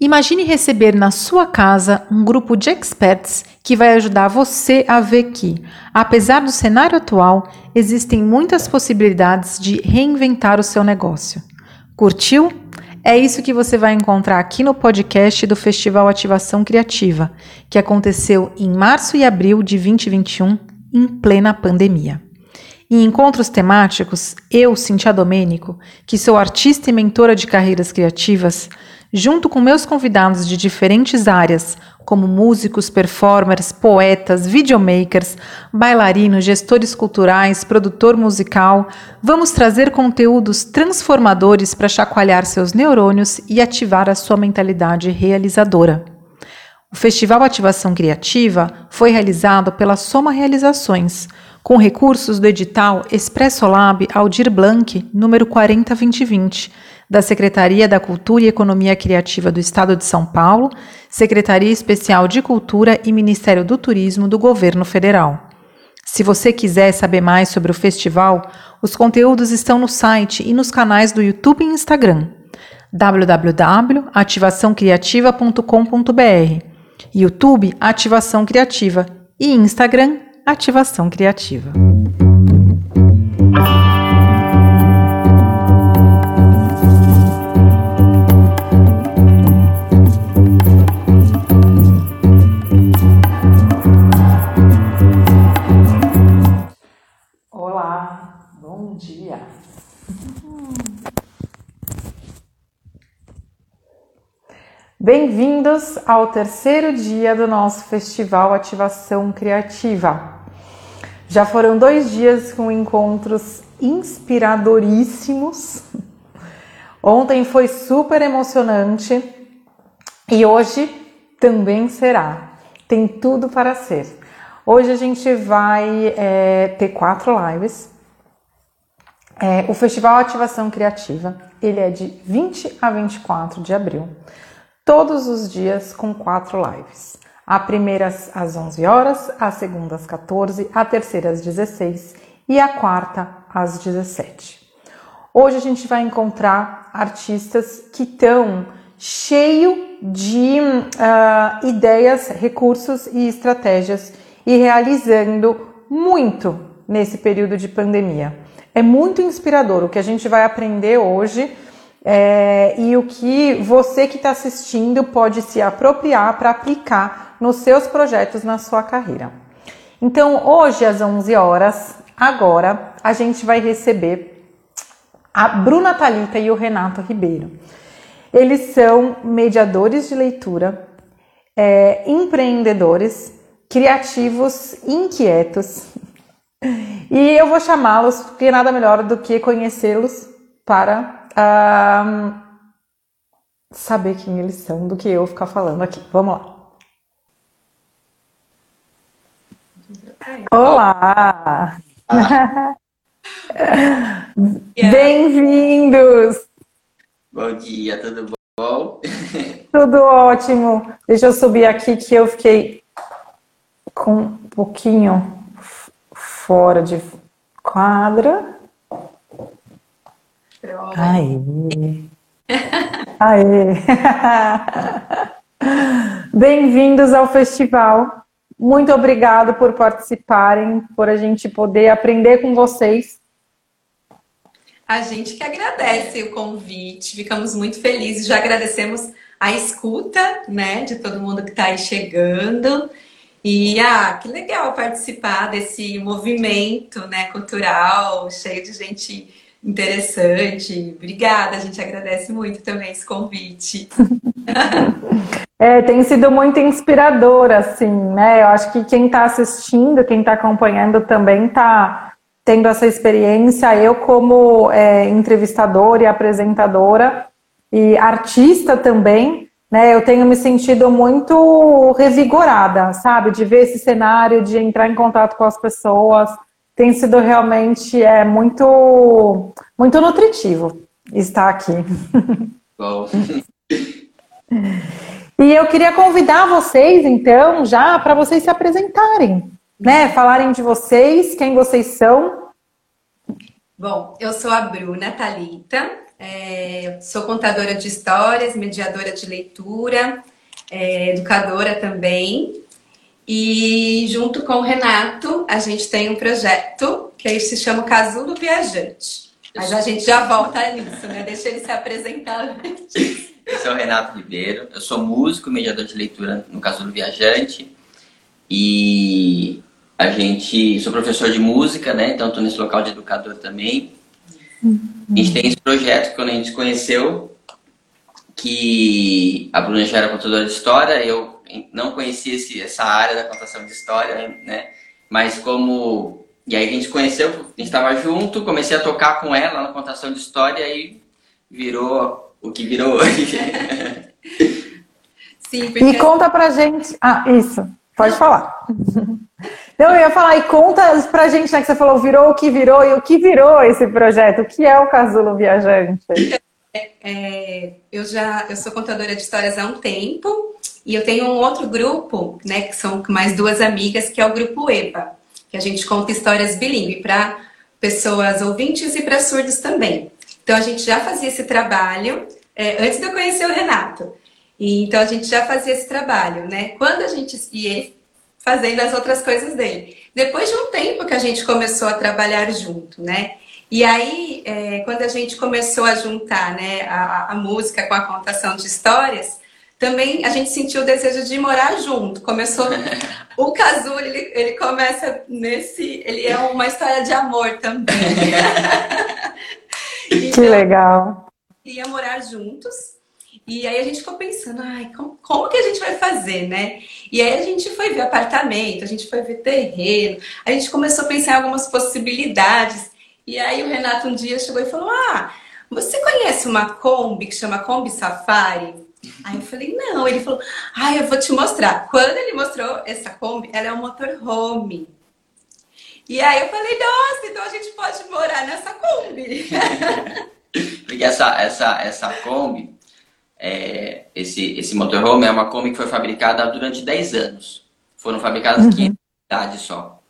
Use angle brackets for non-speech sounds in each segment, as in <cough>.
Imagine receber na sua casa um grupo de experts que vai ajudar você a ver que, apesar do cenário atual, existem muitas possibilidades de reinventar o seu negócio. Curtiu? É isso que você vai encontrar aqui no podcast do Festival Ativação Criativa, que aconteceu em março e abril de 2021, em plena pandemia. Em encontros temáticos, eu, Cintia Domênico, que sou artista e mentora de carreiras criativas, junto com meus convidados de diferentes áreas, como músicos, performers, poetas, videomakers, bailarinos, gestores culturais, produtor musical, vamos trazer conteúdos transformadores para chacoalhar seus neurônios e ativar a sua mentalidade realizadora. O Festival Ativação Criativa foi realizado pela Soma Realizações com recursos do edital Expresso Lab Aldir Blanc, número 402020, da Secretaria da Cultura e Economia Criativa do Estado de São Paulo, Secretaria Especial de Cultura e Ministério do Turismo do Governo Federal. Se você quiser saber mais sobre o festival, os conteúdos estão no site e nos canais do YouTube e Instagram www.ativaçãocriativa.com.br, YouTube Ativação Criativa e Instagram Ativação Criativa. Bem-vindos ao terceiro dia do nosso Festival Ativação Criativa. Já foram dois dias com encontros inspiradoríssimos. Ontem foi super emocionante e hoje também será. Tem tudo para ser. Hoje a gente vai é, ter quatro lives. É, o Festival Ativação Criativa, ele é de 20 a 24 de abril, todos os dias com quatro lives. A primeira às 11 horas, a segunda às 14, a terceira às 16 e a quarta às 17. Hoje a gente vai encontrar artistas que estão cheio de uh, ideias, recursos e estratégias e realizando muito nesse período de pandemia. É muito inspirador o que a gente vai aprender hoje é, e o que você que está assistindo pode se apropriar para aplicar nos seus projetos na sua carreira. Então, hoje às 11 horas, agora, a gente vai receber a Bruna Talita e o Renato Ribeiro. Eles são mediadores de leitura, é, empreendedores, criativos, inquietos. <laughs> E eu vou chamá-los, porque nada melhor do que conhecê-los para uh, saber quem eles são do que eu ficar falando aqui. Vamos lá. Olá! Bem-vindos! Bom dia, tudo bom? Tudo ótimo. Deixa eu subir aqui que eu fiquei com um pouquinho fora de quadra. Aê! Aê! <laughs> Bem-vindos ao festival muito obrigado por participarem, por a gente poder aprender com vocês. A gente que agradece o convite, ficamos muito felizes, já agradecemos a escuta, né, de todo mundo que está aí chegando. E ah, que legal participar desse movimento, né, cultural, cheio de gente interessante. Obrigada, a gente agradece muito também esse convite. <laughs> É, tem sido muito inspirador, assim, né? Eu acho que quem está assistindo, quem está acompanhando também está tendo essa experiência. Eu, como é, entrevistadora e apresentadora e artista também, né? Eu tenho me sentido muito revigorada, sabe? De ver esse cenário, de entrar em contato com as pessoas. Tem sido realmente é, muito, muito nutritivo estar aqui. Bom. <laughs> E eu queria convidar vocês, então, já para vocês se apresentarem, né? Falarem de vocês, quem vocês são. Bom, eu sou a Bruna Talita, é, sou contadora de histórias, mediadora de leitura, é, educadora também. E junto com o Renato, a gente tem um projeto que se chama Casulo Viajante. Mas a gente já volta nisso, né? Deixa ele se apresentar. Eu sou o Renato Ribeiro, eu sou músico, mediador de leitura no Casulo Viajante. E a gente, sou professor de música, né? Então estou nesse local de educador também. A gente tem esse projeto que quando a gente conheceu, que a Bruna já era contadora de história, eu não conhecia esse, essa área da contação de história, né? Mas como... E aí a gente conheceu, a gente estava junto, comecei a tocar com ela na contação de história e virou o que virou hoje. <laughs> Sim, porque... E conta pra gente... Ah, isso. Pode falar. Não, eu ia falar, e conta pra gente, né, que você falou, virou o que virou, e o que virou esse projeto? O que é o Casulo Viajante? É, é, eu já eu sou contadora de histórias há um tempo, e eu tenho um outro grupo, né, que são mais duas amigas, que é o grupo EPA, que a gente conta histórias bilíngue para pessoas ouvintes e para surdos também. Então a gente já fazia esse trabalho é, antes de eu conhecer o Renato. E, então a gente já fazia esse trabalho, né? Quando a gente. E ele fazendo as outras coisas dele. Depois de um tempo que a gente começou a trabalhar junto, né? E aí, é, quando a gente começou a juntar né, a, a, música com a contação de histórias, também a gente sentiu o desejo de morar junto. Começou. <laughs> o Cazu, ele, ele começa nesse. Ele é uma história de amor também. <laughs> então, que legal. Ia morar juntos. E aí a gente ficou pensando, ai, como, como, que a gente vai fazer, né? E aí a gente foi ver apartamento, a gente foi ver terreno, a gente começou a pensar em algumas possibilidades. E aí o Renato um dia chegou e falou: Ah, você conhece uma Kombi que chama Kombi Safari? Aí eu falei, não. Ele falou, ah, eu vou te mostrar. Quando ele mostrou essa Kombi, ela é um motorhome. E aí eu falei, nossa, então a gente pode morar nessa Kombi. <laughs> Porque essa, essa, essa Kombi, é, esse, esse motorhome é uma Kombi que foi fabricada durante 10 anos. Foram fabricadas uhum. 500 unidades só.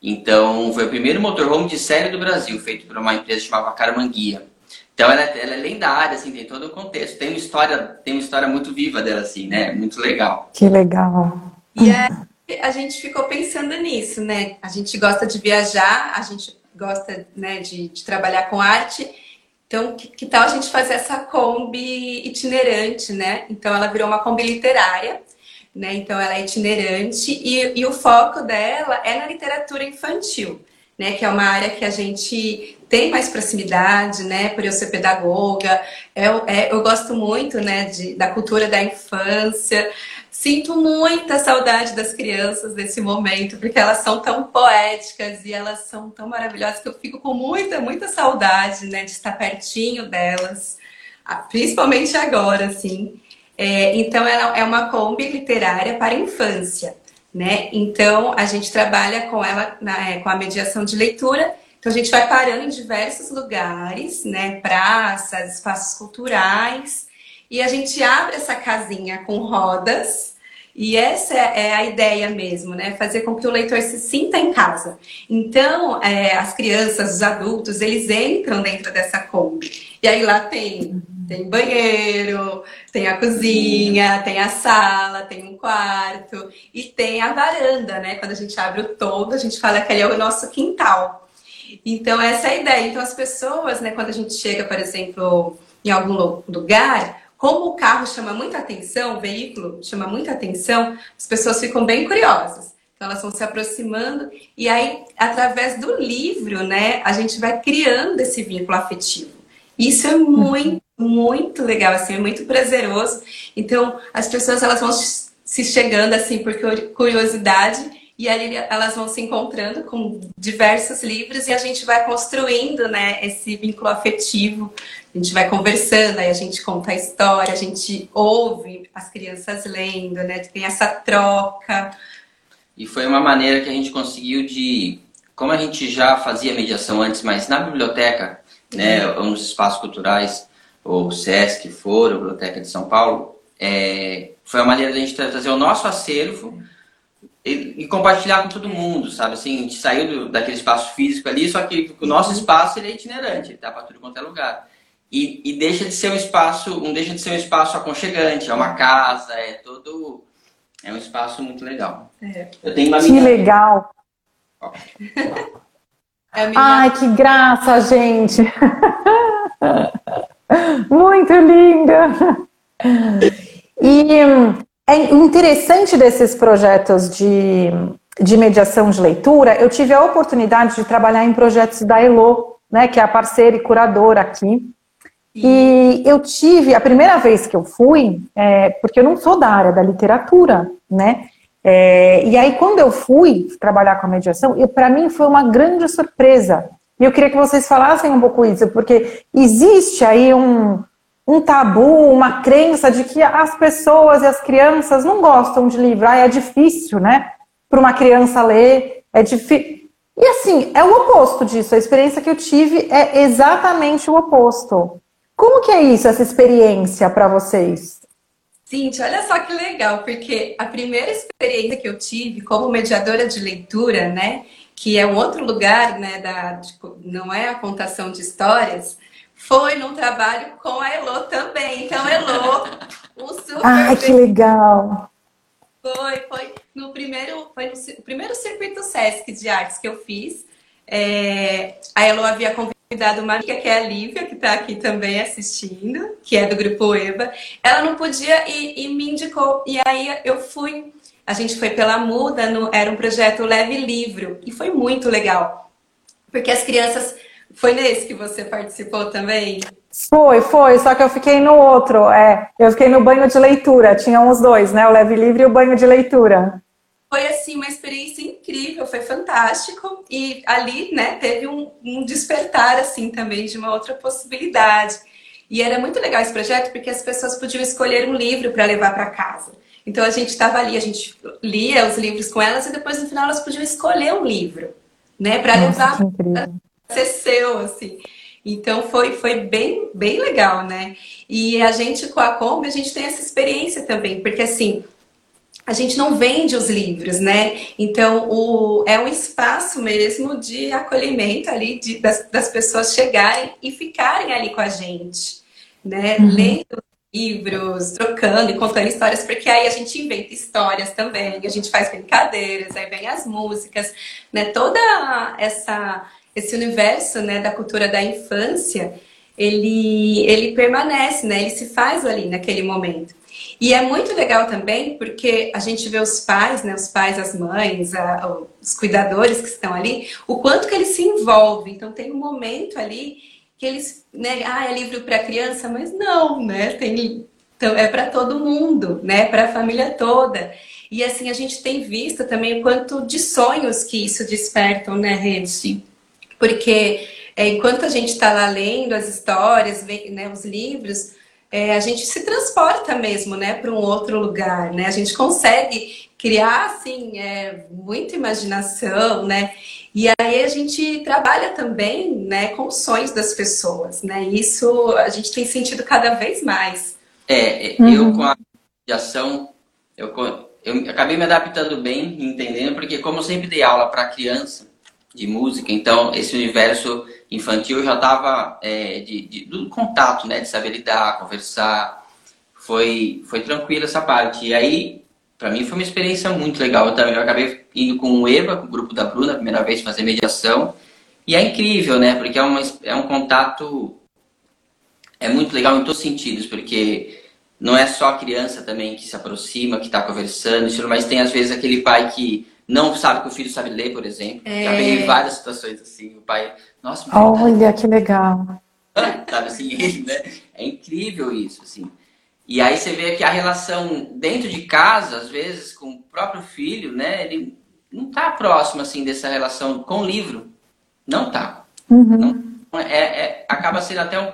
Então, foi o primeiro motorhome de série do Brasil, feito por uma empresa chamada Caramanguia. Então, ela, é, ela é lendária, assim, tem todo o contexto. Tem uma história, tem uma história muito viva dela, assim, né? Muito legal. Que legal. E aí, a gente ficou pensando nisso, né? A gente gosta de viajar, a gente gosta né, de, de trabalhar com arte. Então, que, que, tal a gente fazer essa Kombi itinerante, né? Então, ela virou uma Kombi literária, né? Então, ela é itinerante e, e o foco dela é na literatura infantil, né? Que é uma área que a gente tem mais proximidade, né? Por eu ser pedagoga, eu, é, eu gosto muito, né? De, da cultura da infância. Sinto muita saudade das crianças nesse momento, porque elas são tão poéticas e elas são tão maravilhosas que eu fico com muita, muita saudade, né, de estar pertinho delas, principalmente agora, assim. É, então, ela é uma Kombi literária para infância, né? Então, a gente trabalha com ela, na, é, com a mediação de leitura. Então, a gente vai parando em diversos lugares, né? Praças, espaços culturais. E a gente abre essa casinha com rodas e essa é a ideia mesmo, né? Fazer com que o leitor se sinta em casa. Então, é, as crianças, os adultos, eles entram dentro dessa Kombi. E aí lá tem, tem banheiro, tem a cozinha, tem a sala, tem um quarto e tem a varanda, né? Quando a gente abre o todo, a gente fala que ali é o nosso quintal. Então, essa é a ideia. Então, as pessoas, né, quando a gente chega, por exemplo, em algum lugar, como o carro chama muita atenção, o veículo chama muita atenção, as pessoas ficam bem curiosas. Então elas vão se aproximando e aí, através do livro, né, a gente vai criando esse vínculo afetivo. Isso é muito, muito legal, assim, é muito prazeroso. Então, as pessoas elas vão se chegando assim por curiosidade e ali elas vão se encontrando com diversos livros e a gente vai construindo, né, esse vínculo afetivo a gente vai conversando, aí a gente conta a história, a gente ouve as crianças lendo, né? Tem essa troca. E foi uma maneira que a gente conseguiu de. Como a gente já fazia mediação antes, mas na biblioteca, né, uhum. nos espaços culturais, ou SESC, Foro, Biblioteca de São Paulo, é, foi uma maneira de a gente trazer o nosso acervo e, e, compartilhar com todo mundo, sabe? Assim, a gente saiu do, daquele espaço físico ali, só que o nosso uhum. espaço ele é itinerante, ele tá para tudo quanto é lugar. e, e, deixa de ser um espaço, não deixa de ser um espaço aconchegante, é uma casa, é todo. É um espaço muito legal. É. Eu tenho uma Que legal! <laughs> É minha... Ai, que graça, gente! <laughs> muito linda! E é interessante desses projetos de, de mediação de leitura, eu tive a oportunidade de trabalhar em projetos da Elo, né, que é a parceira e curadora aqui. E eu tive, a primeira vez que eu fui, é, porque eu não sou da área da literatura, né? É, e aí, quando eu fui trabalhar com a mediação, para mim foi uma grande surpresa. E eu queria que vocês falassem um pouco isso, porque existe aí um, um tabu, uma crença de que as pessoas e as crianças não gostam de livro. Ah, é difícil, né? Para uma criança ler, é difícil. E assim, é o oposto disso. A experiência que eu tive é exatamente o oposto. Como que é isso, essa experiência para vocês? Cintia, olha só que legal, porque a primeira experiência que eu tive como mediadora de leitura, né, que é um outro lugar, né, da, não é a contação de histórias, foi num trabalho com a Elo também. Então, Elo, um super. Ai, que legal! Foi, foi no primeiro, foi no, o primeiro circuito Sesc de artes que eu fiz. É, a Elo havia convidado uma amiga que é a Lívia, que está aqui também assistindo, que é do grupo EBA. Ela não podia e, e me indicou. E aí eu fui. A gente foi pela Muda, no, era um projeto Leve Livro, e foi muito legal. Porque as crianças foi nesse que você participou também? Foi, foi, só que eu fiquei no outro. É, eu fiquei no banho de leitura, tinham os dois, né? O leve livre e o banho de leitura. Foi assim uma experiência incrível, foi fantástico e ali, né, teve um, um despertar assim também de uma outra possibilidade. E era muito legal esse projeto porque as pessoas podiam escolher um livro para levar para casa. Então a gente estava ali, a gente lia os livros com elas e depois no final elas podiam escolher um livro, né, para levar ser seu, assim. Então foi, foi bem, bem legal, né? E a gente com a Kombi, a gente tem essa experiência também, porque assim, a gente não vende os livros, né? Então o, é um espaço mesmo de acolhimento ali, de, das, das pessoas chegarem e ficarem ali com a gente, né? Uhum. Lendo livros, trocando e contando histórias, porque aí a gente inventa histórias também, a gente faz brincadeiras, aí vem as músicas, né? Toda essa esse universo né, da cultura da infância, ele, ele permanece, né? Ele se faz ali naquele momento. E é muito legal também porque a gente vê os pais, né, os pais, as mães, a, os cuidadores que estão ali, o quanto que eles se envolvem. Então tem um momento ali que eles, né, ah, é livro para criança, mas não, né? Tem então é para todo mundo, né? Para a família toda. E assim a gente tem visto também o quanto de sonhos que isso despertam, né, Rede? Porque é, enquanto a gente está lá lendo as histórias, né, os livros, é, a gente se transporta mesmo, né, para um outro lugar, né? A gente consegue criar, assim, é, muita imaginação, né? E aí a gente trabalha também, né, com os sonhos das pessoas, né? Isso a gente tem sentido cada vez mais. É, uhum. eu com a mediação, eu, eu acabei me adaptando bem, entendendo, porque como eu sempre dei aula para criança, de música, então esse universo infantil já estava é, de, de, do contato, né, de saber lidar, conversar, foi foi tranquilo essa parte. E aí, para mim foi uma experiência muito legal. Eu também eu acabei indo com o Eva, com o grupo da Bruna, a primeira vez fazer mediação, e é incrível, né, porque é, uma, é um contato é muito legal em todos os sentidos, porque não é só a criança também que se aproxima, que está conversando, mas tem às vezes aquele pai que não sabe que o filho sabe ler, por exemplo. É... Já peguei várias situações assim, o pai, nossa, tá olha tá... que legal. <laughs> sabe assim, <laughs> ele, né? É incrível isso, assim. E aí você vê que a relação dentro de casa, às vezes, com o próprio filho, né? Ele não tá próximo, assim, dessa relação com o livro. Não tá. Uhum. Não, é, é, acaba sendo até um,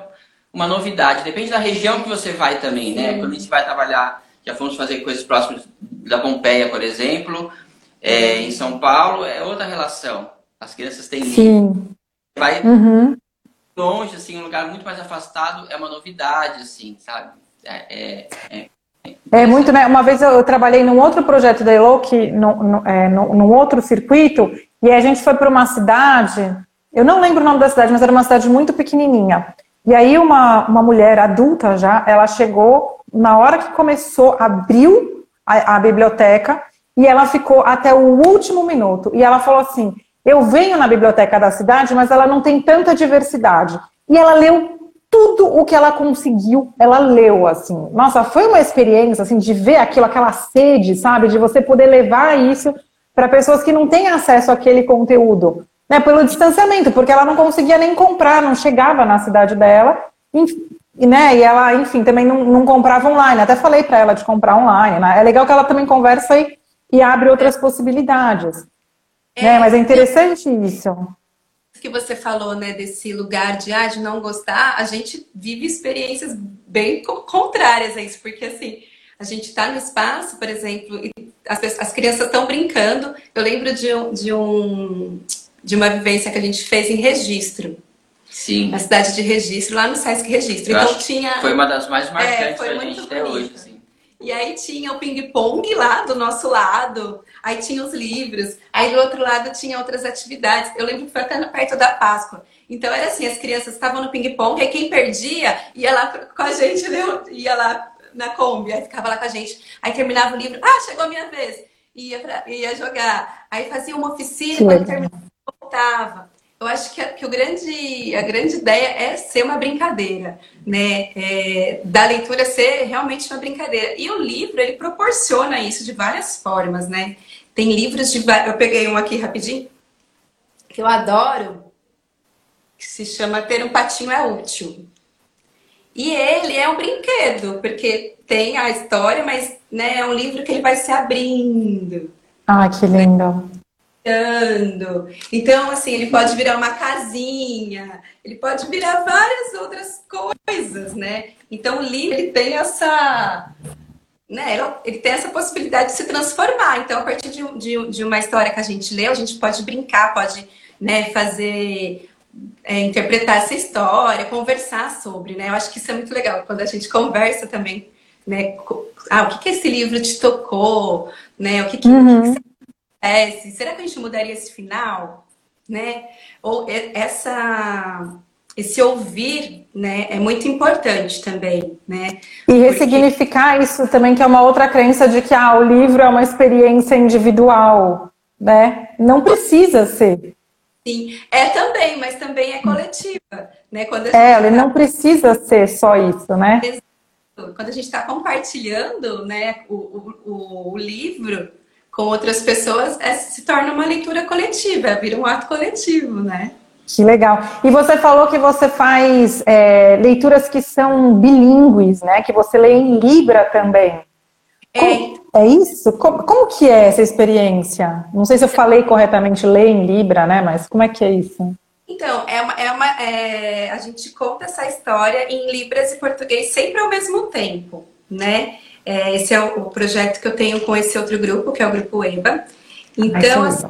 uma novidade. Depende da região que você vai também, né? Quando a gente vai trabalhar, já fomos fazer coisas próximas da Pompeia, por exemplo, é, em São Paulo é outra relação. As crianças têm Sim. Vai uhum. longe, assim, um lugar muito mais afastado, é uma novidade, assim, sabe? É, é, é, é muito, né? Uma vez eu trabalhei num outro projeto da Elo, que, no, no, é, no, num outro circuito, e a gente foi para uma cidade, eu não lembro o nome da cidade, mas era uma cidade muito pequenininha. E aí uma, uma mulher adulta já, ela chegou na hora que começou, abriu a, a biblioteca e ela ficou até o último minuto. E ela falou assim: eu venho na biblioteca da cidade, mas ela não tem tanta diversidade. E ela leu tudo o que ela conseguiu, ela leu, assim. Nossa, foi uma experiência, assim, de ver aquilo, aquela sede, sabe? De você poder levar isso para pessoas que não têm acesso àquele conteúdo. Né, pelo distanciamento, porque ela não conseguia nem comprar, não chegava na cidade dela, e, né, e ela, enfim, também não, não comprava online. Até falei para ela de comprar online. Né? É legal que ela também conversa e, e abre outras possibilidades. É, né? Mas é interessante isso que você falou, né, desse lugar de, ah, de não gostar, a gente vive experiências bem contrárias a isso, porque assim, a gente está no espaço, por exemplo, e as, as crianças estão brincando. Eu lembro de um, de um de uma vivência que a gente fez em registro. Sim. Na cidade de registro, lá no Sesc Registro. Eu então tinha. Foi uma das mais marcantes é, foi gente até hoje. Assim. E aí tinha o ping-pong lá do nosso lado, aí tinha os livros, aí do outro lado tinha outras atividades. Eu lembro que foi até perto da Páscoa. Então era assim, as crianças estavam no ping-pong, aí quem perdia ia lá com a gente, ia lá na Kombi, aí ficava lá com a gente. Aí terminava o livro, ah, chegou a minha vez. Ia, pra, ia jogar. Aí fazia uma oficina, quando terminava, voltava. Eu acho que, a, que o grande, a grande ideia é ser uma brincadeira, né? É, da leitura ser realmente uma brincadeira. E o livro, ele proporciona isso de várias formas, né? Tem livros de... Eu peguei um aqui rapidinho, que eu adoro, que se chama Ter um Patinho é Útil. E ele é um brinquedo, porque tem a história, mas né, é um livro que ele vai se abrindo. Ah, que lindo. Então, assim, ele pode virar uma casinha, ele pode virar várias outras coisas, né? Então, o livro ele tem essa, né? Ele tem essa possibilidade de se transformar. Então, a partir de, de, de uma história que a gente lê, a gente pode brincar, pode, né, fazer é, interpretar essa história, conversar sobre, né? Eu acho que isso é muito legal quando a gente conversa também, né? Ah, o que que esse livro te tocou, né? O que que, uhum. que acontece? Será que a gente mudaria esse final? Né? Ou essa esse ouvir, né, é muito importante também, né? E ressignificar Porque... isso também que é uma outra crença de que ah, o livro é uma experiência individual, né? Não precisa ser. Sim, é também, mas também é coletiva, né? Quando é, ele tá... não precisa ser só isso, né? Quando a gente está compartilhando, né, o, o, o livro, com outras pessoas, é, se torna uma leitura coletiva, vira um ato coletivo, né? Que legal. E você falou que você faz é, leituras que são bilíngues, né? Que você lê em Libra também. É, como, é isso? Como, como, que é essa experiência? Não sei se eu falei corretamente ler em Libra, né? Mas como é que é isso? Então, é uma, é uma é, a gente conta essa história em Libras e português sempre ao mesmo tempo, né? É, esse é o, o, projeto que eu tenho com esse outro grupo, que é o grupo EBA. Então, assim,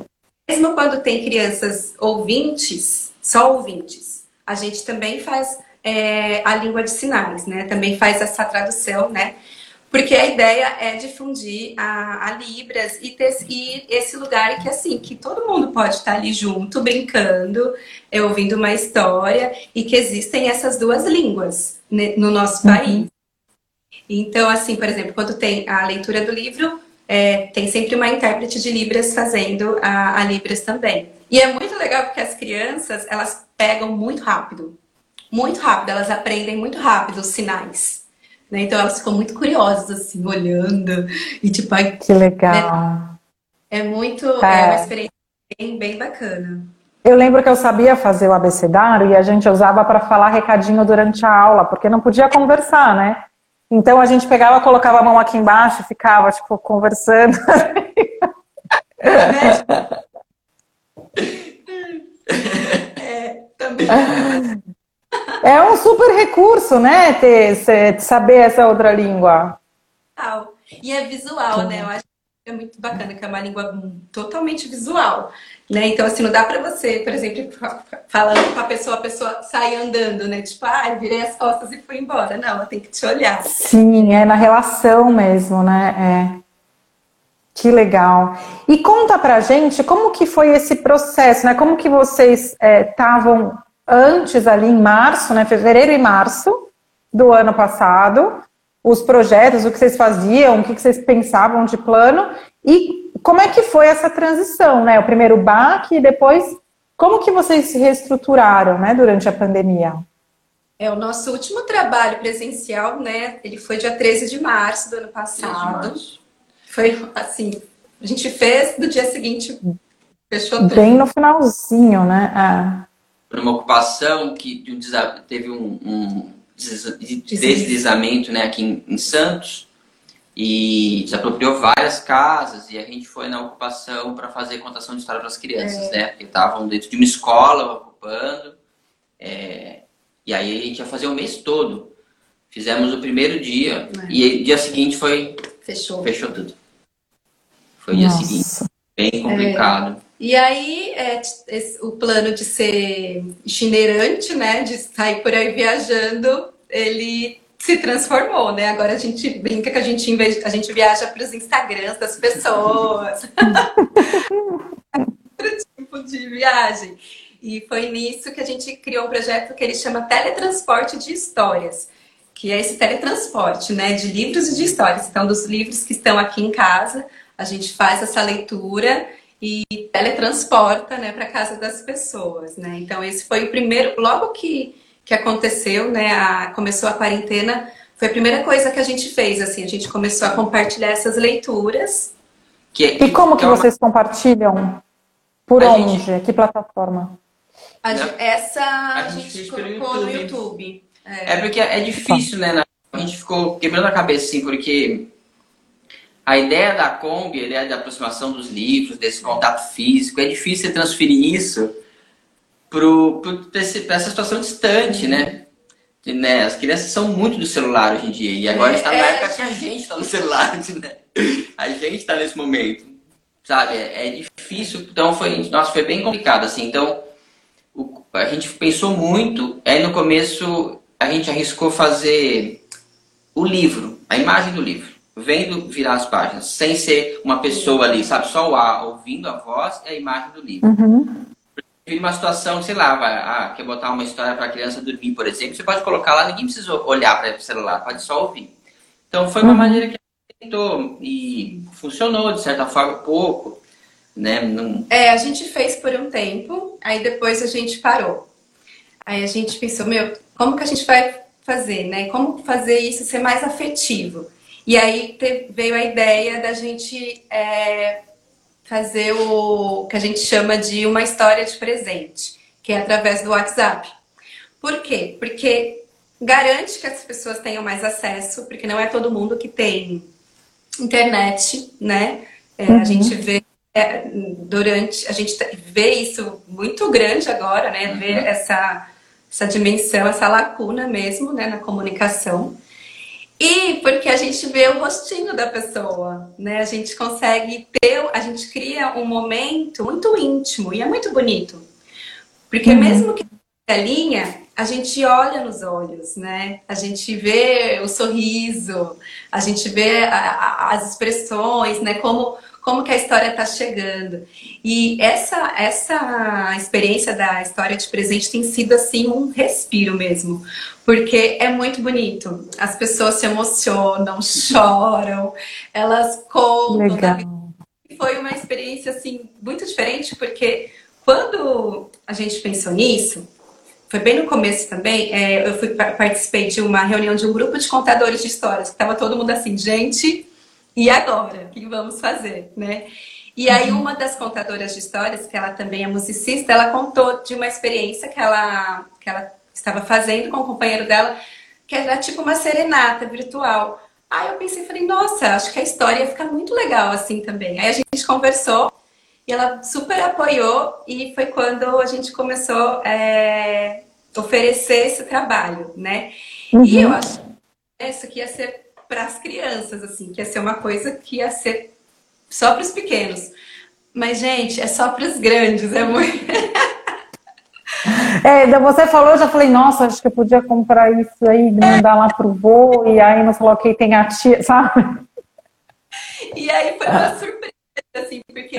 mesmo quando tem crianças ouvintes, só ouvintes, a gente também faz é, a língua de sinais, né? Também faz essa tradução, né? Porque a ideia é difundir a, a Libras e ter e esse lugar que assim, que todo mundo pode estar ali junto, brincando, é, ouvindo uma história, e que existem essas duas línguas né, no nosso uhum. país. Então, assim, por exemplo, quando tem a leitura do livro, é, tem sempre uma intérprete de Libras fazendo a, a, Libras também. E é muito legal porque as crianças, elas pegam muito rápido. Muito rápido, elas aprendem muito rápido os sinais. Né? Então elas ficam muito curiosas, assim, olhando. E tipo, ai, que legal. Né? É muito, é. é uma experiência bem, bem bacana. Eu lembro que eu sabia fazer o abecedário e a gente usava para falar recadinho durante a aula, porque não podia conversar, né? Então a gente pegava, colocava a mão aqui embaixo, ficava, tipo, conversando. É, também. É um super recurso, né? Ter, saber essa outra língua. E é visual, né? Eu acho que é muito bacana, que é uma língua totalmente visual. Né? Então, assim, não dá pra você, por exemplo, falando com a pessoa, a pessoa sai andando, né? Tipo, ah, virei as costas e fui embora. Não, ela tem que te olhar. Sim, é na relação mesmo, né? É. Que legal. E conta pra gente como que foi esse processo, né? Como que vocês estavam é, antes ali em março, né, fevereiro e março do ano passado, os projetos, o que vocês faziam, o que vocês pensavam de plano e como é que foi essa transição, né? O primeiro baque e depois como que vocês se reestruturaram, né, durante a pandemia? É, o nosso último trabalho presencial, né, ele foi dia 13 de março do ano passado. Foi assim, a gente fez, do dia seguinte fechou tudo. Bem no finalzinho, né? É. Uma ocupação que teve um, um deslizamento né, aqui em, em Santos e desapropriou várias casas e a gente foi na ocupação para fazer contação de história para as crianças, é. né? Porque estavam dentro de uma escola ocupando. É, e aí a gente ia fazer o mês todo. Fizemos o primeiro dia é. e dia seguinte foi fechou, fechou tudo. Foi o dia seguinte. Bem complicado. É. E aí, é, o plano de ser itinerante, né, de sair por aí viajando, ele se transformou, né? Agora a gente brinca que a gente, a gente viaja para os Instagrams das pessoas. <laughs> Outro tipo de viagem. E foi nisso que a gente criou um projeto que ele chama Teletransporte de Histórias, que é esse teletransporte, né, de livros e de histórias. Então, dos livros que estão aqui em casa, a gente faz essa leitura e teletransporta, né, para casa das pessoas, né? Então, esse foi o primeiro, logo que que aconteceu, né? A, começou a quarentena, foi a primeira coisa que a gente fez, assim, a gente começou a compartilhar essas leituras. Que, e como que, que é vocês compartilham? Por a onde? Gente... Que plataforma? A, essa a, a gente, gente colocou no YouTube. É. é. porque é difícil, né? A gente ficou quebrando a cabeça, assim, porque a ideia da Kombi, a ideia da aproximação dos livros, desse contato físico, é difícil transferir isso para essa situação distante, né? né? As crianças são muito do celular hoje em dia. E agora está na é, época que a gente está no celular, <laughs> né? A gente está nesse momento. Sabe? É, é, difícil. Então foi. Nossa, foi bem complicado, assim. Então, o, a gente pensou muito. Aí no começo a gente arriscou fazer o livro, a imagem do livro. Vendo virar as páginas, sem ser uma pessoa ali, sabe? Só o ar, ouvindo a voz e a imagem do livro. Uhum uma situação, sei lá, vai, ah, quer botar uma história para a criança dormir, por exemplo, você pode colocar lá, ninguém precisa olhar para o celular, pode só ouvir. Então foi uma uhum. maneira que a gente tentou e funcionou de certa forma pouco, né? Não... É, a gente fez por um tempo, aí depois a gente parou. Aí a gente pensou, meu, como que a gente vai fazer, né? Como fazer isso ser mais afetivo? E aí veio a ideia da gente é, fazer o que a gente chama de uma história de presente, que é através do WhatsApp. Por quê? Porque garante que as pessoas tenham mais acesso, porque não é todo mundo que tem internet, né? É, uhum. A gente vê é, durante, a gente vê isso muito grande agora, né? Ver uhum. essa, essa dimensão, essa lacuna mesmo, né, na comunicação. E porque a gente vê o rostinho da pessoa, né? A gente consegue ter, a gente cria um momento muito íntimo e é muito bonito. Porque uhum. mesmo que a linha, a gente olha nos olhos, né? A gente vê o sorriso, a gente vê a, a, as expressões, né? Como como que a história está chegando. E essa, essa experiência da história de presente tem sido assim um respiro mesmo, porque é muito bonito. As pessoas se emocionam, <laughs> choram, elas contam. Legal. Foi uma experiência assim muito diferente, porque quando a gente pensou nisso, foi bem no começo também, é, eu fui participei de uma reunião de um grupo de contadores de histórias, que estava todo mundo assim, gente, e agora? O que vamos fazer, né? E aí uhum. uma das contadoras de histórias, que ela também é musicista, ela contou de uma experiência que ela, que ela estava fazendo com o companheiro dela, que era tipo uma serenata virtual. Aí eu pensei, falei, nossa, acho que a história ia ficar muito legal assim também. Aí a gente conversou e ela super apoiou e foi quando a gente começou a é, oferecer esse trabalho, né? Uhum. E eu acho que isso aqui ia ser para as crianças, assim, que ia ser uma coisa que ia ser só para os pequenos. Mas, gente, é só para os grandes, é muito. É, você falou, eu já falei, nossa, acho que eu podia comprar isso aí, mandar lá pro vô, e aí não falou que tem a tia, <laughs> sabe? E aí foi uma surpresa, assim, porque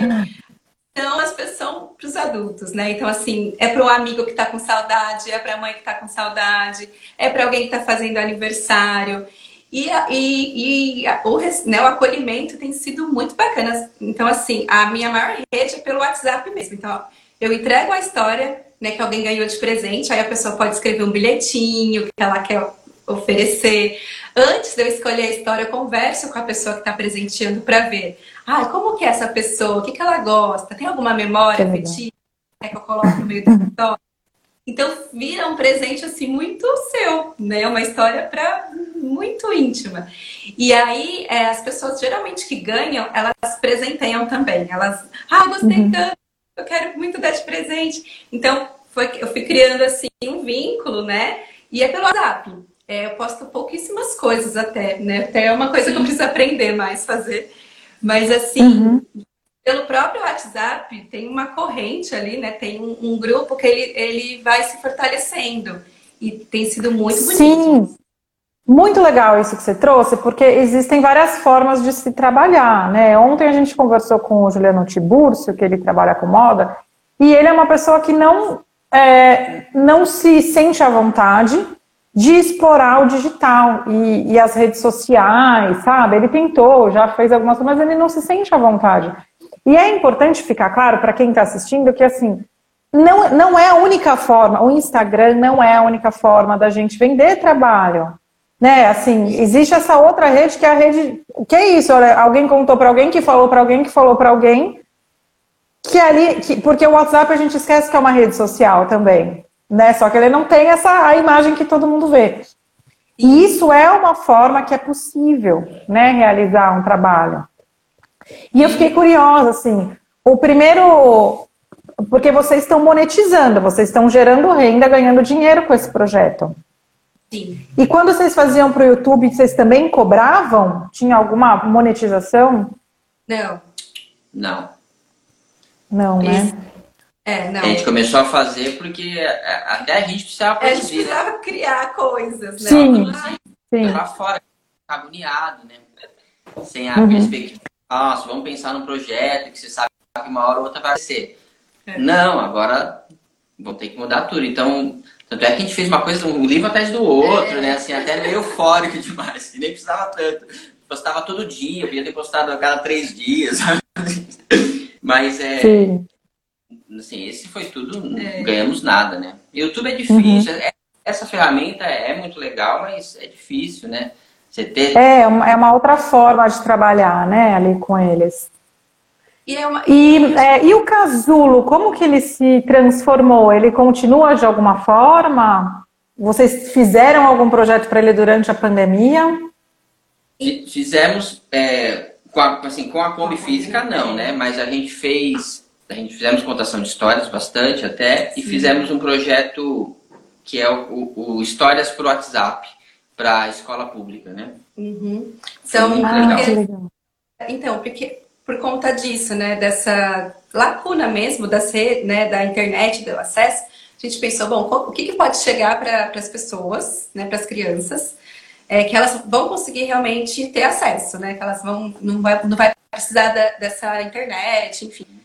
são as pessoas para os adultos, né? Então, assim, é para o amigo que está com saudade, é para a mãe que está com saudade, é para alguém que está fazendo aniversário. E, e, e o, né, o acolhimento tem sido muito bacana. Então, assim, a minha maior rede é pelo WhatsApp mesmo. Então, eu entrego a história né, que alguém ganhou de presente, aí a pessoa pode escrever um bilhetinho que ela quer oferecer. Antes de eu escolher a história, eu converso com a pessoa que está presenteando para ver. Ah, como que é essa pessoa? O que, que ela gosta? Tem alguma memória afetiva né, que eu coloco no meio da <laughs> história? Então vira um presente assim muito seu, né? Uma história para muito íntima. E aí é, as pessoas geralmente que ganham, elas presenteiam também. Elas, ah, gostei uhum. tanto, eu quero muito dar de presente. Então foi, eu fui criando assim um vínculo, né? E é pelo WhatsApp. É, eu posto pouquíssimas coisas até, né? Até é uma coisa que eu preciso aprender mais fazer. Mas assim, uhum. pelo próprio WhatsApp, tem uma corrente ali, né? Tem um, um, grupo que ele, ele vai se fortalecendo. E tem sido muito bonito. Sim. Muito legal isso que você trouxe, porque existem várias formas de se trabalhar, né? Ontem a gente conversou com o Juliano Tiburcio, que ele trabalha com moda, e ele é uma pessoa que não, é, não se sente à vontade de explorar o digital e, e, as redes sociais, sabe? Ele tentou, já fez algumas coisas, mas ele não se sente à vontade. E é importante ficar claro para quem está assistindo que assim não, não é a única forma, o Instagram não é a única forma da gente vender trabalho. Né, assim, existe essa outra rede que é a rede. Que é isso? Olha, alguém contou para alguém que falou para alguém que falou para alguém. Que ali. Que, porque o WhatsApp a gente esquece que é uma rede social também né? Só que ele não tem essa a imagem que todo mundo vê. E isso é uma forma que é possível, né, realizar um trabalho. E eu fiquei curiosa, assim, o primeiro, porque vocês estão monetizando, vocês estão gerando renda, ganhando dinheiro com esse projeto. Sim. E quando vocês faziam para o YouTube, vocês também cobravam? Tinha alguma monetização? Não. Não. Não, né? É, não. A gente começou a fazer porque é, é, até a gente precisava produzir. A gente precisava né? criar coisas, né? Sim, sim. Lá fora, agoniado, né? Sem a uhum. perspectiva, nossa, vamos pensar num projeto que você sabe que uma hora ou outra vai ser. É. Não, agora vou ter que mudar tudo. Então, tanto é que a gente fez uma coisa, um livro atrás do outro, é. né? Assim, até meio eufórico demais. E nem precisava tanto. Postava todo dia, podia ter postado a cada três dias. Mas é. Sim assim, esse foi tudo, não é. ganhamos nada, né? YouTube é difícil, uhum. é, essa ferramenta é muito legal, mas é difícil, né? Você ter... É, é uma outra forma de trabalhar, né, ali com eles. E, é uma... e, é, e o casulo, como que ele se transformou? Ele continua de alguma forma? Vocês fizeram algum projeto para ele durante a pandemia? Fizemos, é, com, a, assim, com a Kombi Física não, né? Mas a gente fez a gente fizemos contação de histórias bastante até Sim. e fizemos um projeto que é o, o, o Histórias por WhatsApp para a escola pública, né? Uhum. Então, legal. então, porque por conta disso, né, dessa lacuna mesmo da ser, né, da internet, do acesso, a gente pensou, bom, o que, que pode chegar para as pessoas, né, para as crianças, é, que elas vão conseguir realmente ter acesso, né, que elas vão não vai, não vai precisar da, dessa internet, enfim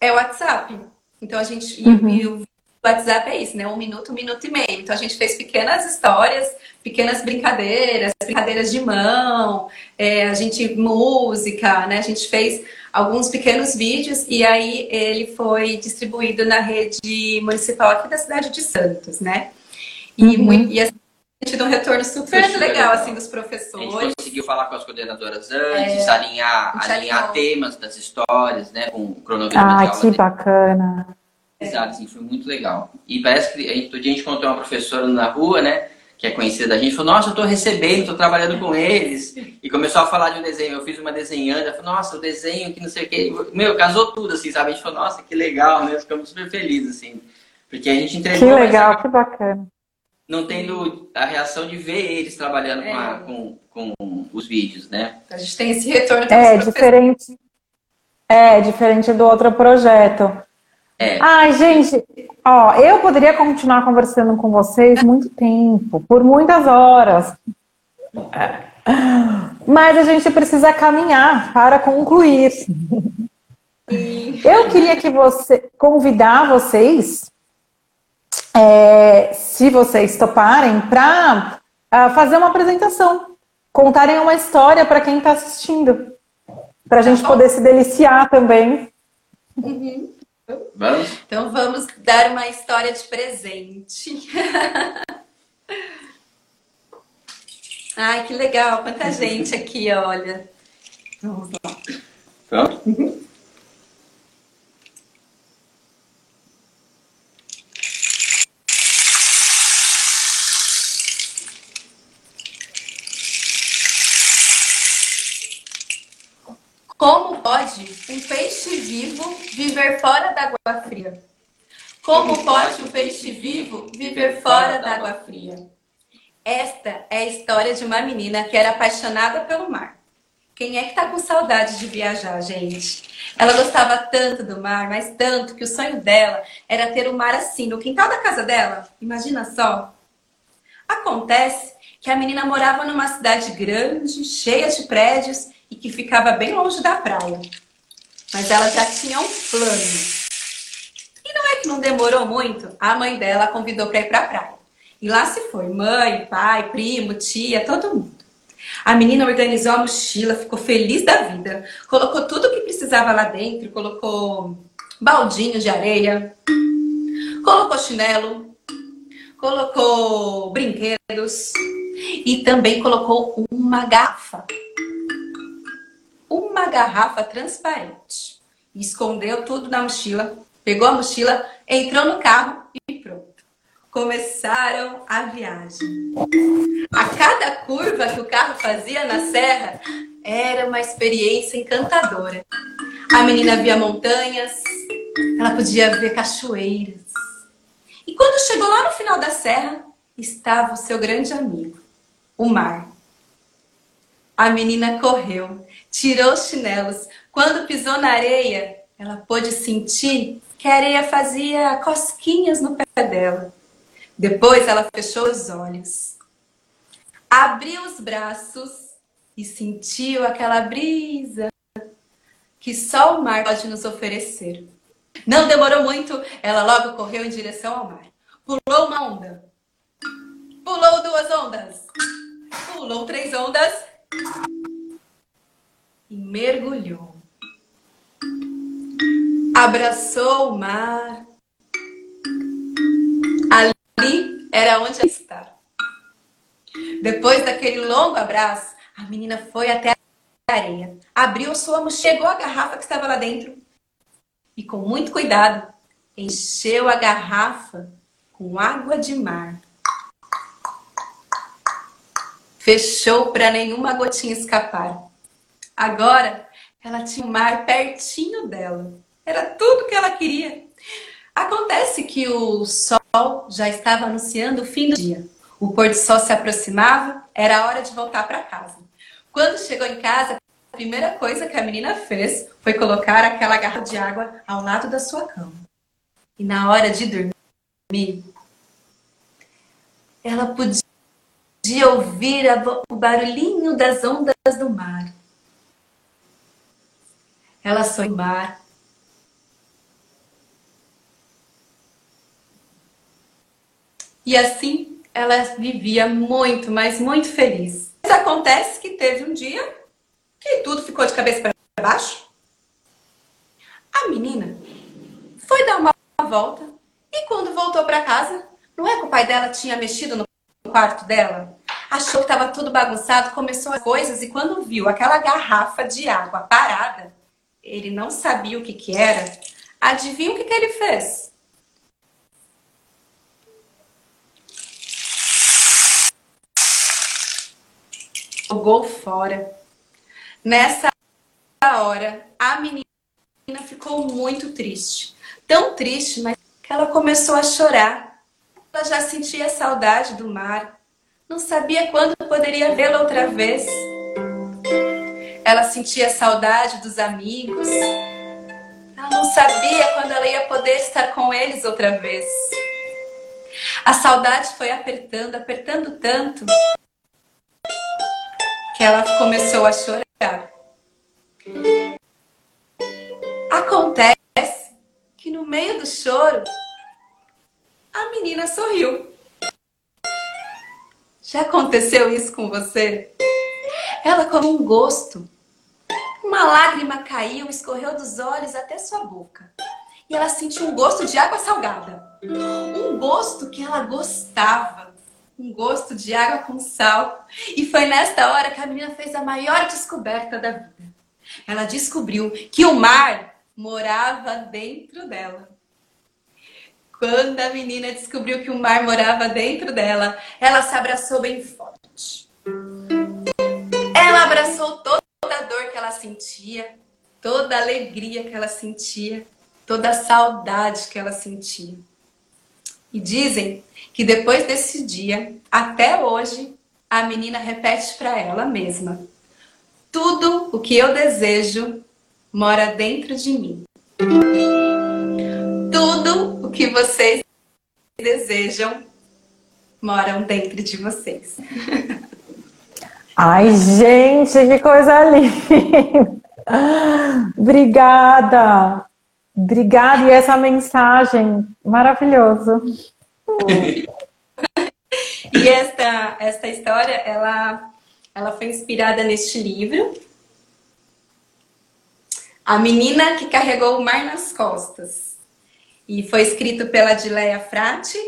é o WhatsApp. Então a gente. Uhum. E, o WhatsApp é isso, né? Um minuto, um minuto e meio. Então a gente fez pequenas histórias, pequenas brincadeiras, brincadeiras de mão, é, a gente música, né? A gente fez alguns pequenos vídeos e aí ele foi distribuído na rede municipal aqui da cidade de Santos, né? E, uhum. muito, e assim, tido um retorno super legal, legal, assim, dos professores. A gente conseguiu falar com as coordenadoras antes, é, alinhar, alinhar temas das histórias, né? Com o cronograma ah, que bacana. Exato, assim, foi muito legal. E parece que a gente, todo dia a gente encontrou uma professora na rua, né? Que é conhecida da gente, falou, nossa, eu tô recebendo, tô trabalhando com eles. E começou a falar de um desenho. Eu fiz uma desenhando, ela falou, nossa, o desenho que não sei o quê. Meu, casou tudo, assim, sabe? A gente falou, nossa, que legal, né? Ficamos super felizes, assim. Porque a gente entregou. Que legal, essa... que bacana não tendo a reação de ver eles trabalhando é. com, a, com, com, os vídeos, né? A gente tem esse retorno. É diferente. É diferente do outro projeto. É. Ai, gente, ó, eu poderia continuar conversando com vocês muito tempo, por muitas horas. Mas a gente precisa caminhar para concluir. Eu queria que você convidar vocês, é, se vocês toparem, para uh, ah, fazer uma apresentação, contarem uma história para quem está assistindo, para a gente poder se deliciar também. Uhum. Vamos? Então vamos dar uma história de presente. <laughs> Ai, que legal, quanta gente aqui, olha. Vamos lá. Pronto? Como pode um peixe vivo viver fora da água fria? Como pode um peixe vivo viver fora da água fria? Esta é a história de uma menina que era apaixonada pelo mar. Quem é que tá com saudade de viajar, gente? Ela gostava tanto do mar, mas tanto que o sonho dela era ter o mar assim, no quintal da casa dela. Imagina só. Acontece que a menina morava numa cidade grande, cheia de prédios e que ficava bem longe da praia. Mas ela já tinha um plano. E não é que não demorou muito, a mãe dela a convidou para ir para a praia. E lá se foi, mãe, pai, primo, tia, todo mundo. A menina organizou a mochila, ficou feliz da vida. Colocou tudo o que precisava lá dentro, colocou baldinho de areia, colocou chinelo, colocou brinquedos e também colocou uma garrafa. Uma garrafa transparente. Escondeu tudo na mochila, pegou a mochila, entrou no carro e pronto começaram a viagem. A cada curva que o carro fazia na serra era uma experiência encantadora. A menina via montanhas, ela podia ver cachoeiras. E quando chegou lá no final da serra, estava o seu grande amigo, o mar. A menina correu, tirou os chinelos. Quando pisou na areia, ela pôde sentir que a areia fazia cosquinhas no pé dela. Depois ela fechou os olhos, abriu os braços e sentiu aquela brisa que só o mar pode nos oferecer. Não demorou muito, ela logo correu em direção ao mar. Pulou uma onda, pulou duas ondas, pulou três ondas e mergulhou. Abraçou o mar Ali era onde ela estava. Depois daquele longo abraço, a menina foi até a areia, abriu sua mochila, chegou a garrafa que estava lá dentro e, com muito cuidado, encheu a garrafa com água de mar. Fechou para nenhuma gotinha escapar. Agora ela tinha o mar pertinho dela. Era tudo que ela queria. Acontece que o sol já estava anunciando o fim do dia. O pôr do sol se aproximava, era hora de voltar para casa. Quando chegou em casa, a primeira coisa que a menina fez foi colocar aquela garrafa de água ao lado da sua cama. E na hora de dormir, ela podia ouvir o barulhinho das ondas do mar. Ela sonhou mar, E assim ela vivia muito, mas muito feliz. Mas acontece que teve um dia que tudo ficou de cabeça para baixo. A menina foi dar uma volta e quando voltou para casa, não é que o pai dela tinha mexido no quarto dela? Achou que estava tudo bagunçado, começou as coisas e quando viu aquela garrafa de água parada, ele não sabia o que, que era. Adivinha o que, que ele fez? jogou fora. Nessa hora, a menina ficou muito triste. Tão triste, mas que ela começou a chorar. Ela já sentia saudade do mar. Não sabia quando poderia vê-lo outra vez. Ela sentia saudade dos amigos. Ela não sabia quando ela ia poder estar com eles outra vez. A saudade foi apertando, apertando tanto, que ela começou a chorar. Acontece que no meio do choro, a menina sorriu. Já aconteceu isso com você? Ela comeu um gosto. Uma lágrima caiu, escorreu dos olhos até sua boca. E ela sentiu um gosto de água salgada. Um gosto que ela gostava. Um gosto de água com sal. E foi nesta hora que a menina fez a maior descoberta da vida. Ela descobriu que o mar morava dentro dela. Quando a menina descobriu que o mar morava dentro dela, ela se abraçou bem forte. Abraçou toda a dor que ela sentia, toda a alegria que ela sentia, toda a saudade que ela sentia. E dizem que depois desse dia, até hoje, a menina repete para ela mesma: tudo o que eu desejo mora dentro de mim tudo o que vocês desejam moram dentro de vocês. <laughs> Ai, gente, que coisa linda! Obrigada! Obrigada, e essa mensagem maravilhosa. <laughs> e esta, esta história, ela, ela foi inspirada neste livro, A Menina que Carregou o Mar nas Costas. E foi escrito pela Dileia Frati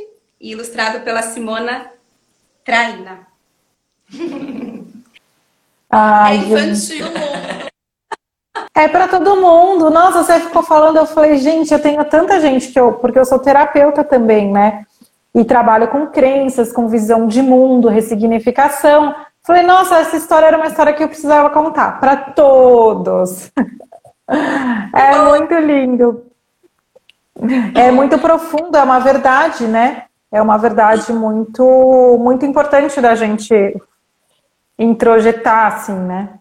e ilustrado pela Simona Traina. <laughs> Ai, é infantil. É para todo mundo. Nossa, você ficou falando, eu falei, gente, eu tenho tanta gente que eu, porque eu sou terapeuta também, né? E trabalho com crenças, com visão de mundo, ressignificação. Falei, nossa, essa história era uma história que eu precisava contar para todos. <laughs> É muito lindo. É muito profundo, é uma verdade, né? É uma verdade muito, muito importante da gente introjetar, assim, né?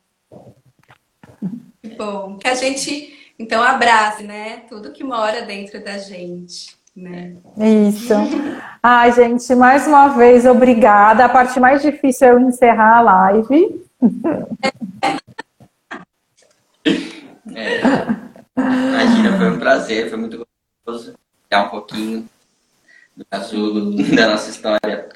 Bom, que a gente, então, abrace, né? Tudo que mora dentro da gente, né? Isso. Ai, gente, mais uma vez, obrigada. A parte mais difícil é eu encerrar a live. É. Imagina, foi um prazer, foi muito um pouquinho do casulo, da nossa história.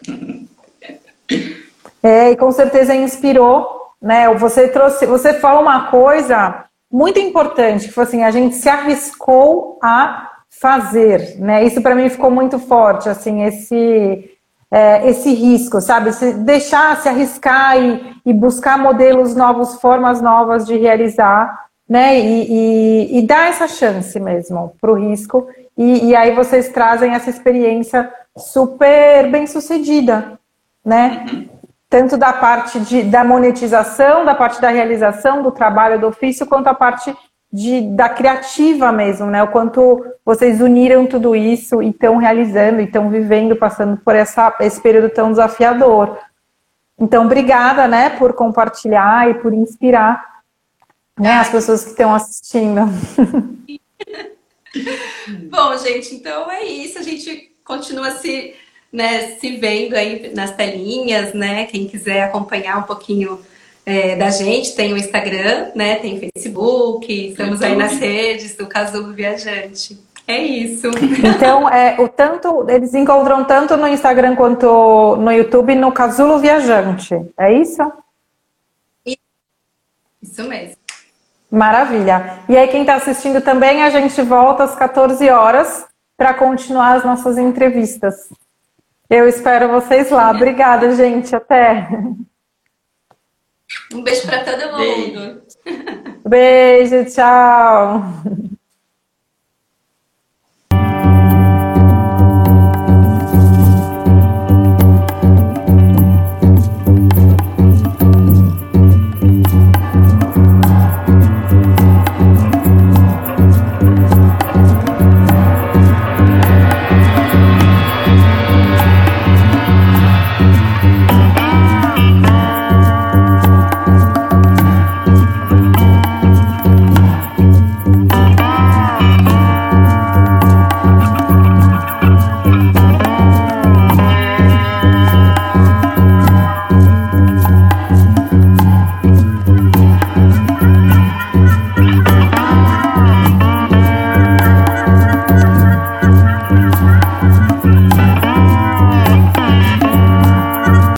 É, e com certeza inspirou, né? Você trouxe, você fala uma coisa muito importante, que foi assim, a gente se arriscou a fazer, né? Isso para mim ficou muito forte, assim, esse é, esse risco, sabe? Se deixar, se arriscar e, e buscar modelos novos, formas novas de realizar, né? E, e, e dar essa chance mesmo para o risco e, e, aí vocês trazem essa experiência super bem sucedida, né? Tanto da parte de, da monetização, da parte da realização do trabalho do ofício, quanto a parte de, da criativa mesmo, né? O quanto vocês uniram tudo isso e estão realizando, e estão vivendo, passando por essa, esse período tão desafiador. Então, obrigada, né, por compartilhar e por inspirar né, as pessoas que estão assistindo. <laughs> Bom, gente, então é isso. A gente continua se, né, se vendo aí nas telinhas, né? Quem quiser acompanhar um pouquinho é, da gente, tem o Instagram, né? Tem o Facebook, estamos aí nas redes do Casulo Viajante. É isso. <laughs> Então, é, o tanto, eles encontram tanto no Instagram quanto no YouTube no Casulo Viajante. É isso? Isso mesmo. Maravilha. E aí, quem está assistindo também, a gente volta às 14 horas para continuar as nossas entrevistas. Eu espero vocês lá. Obrigada, gente. Até. Um beijo para todo mundo. Beijo, tchau.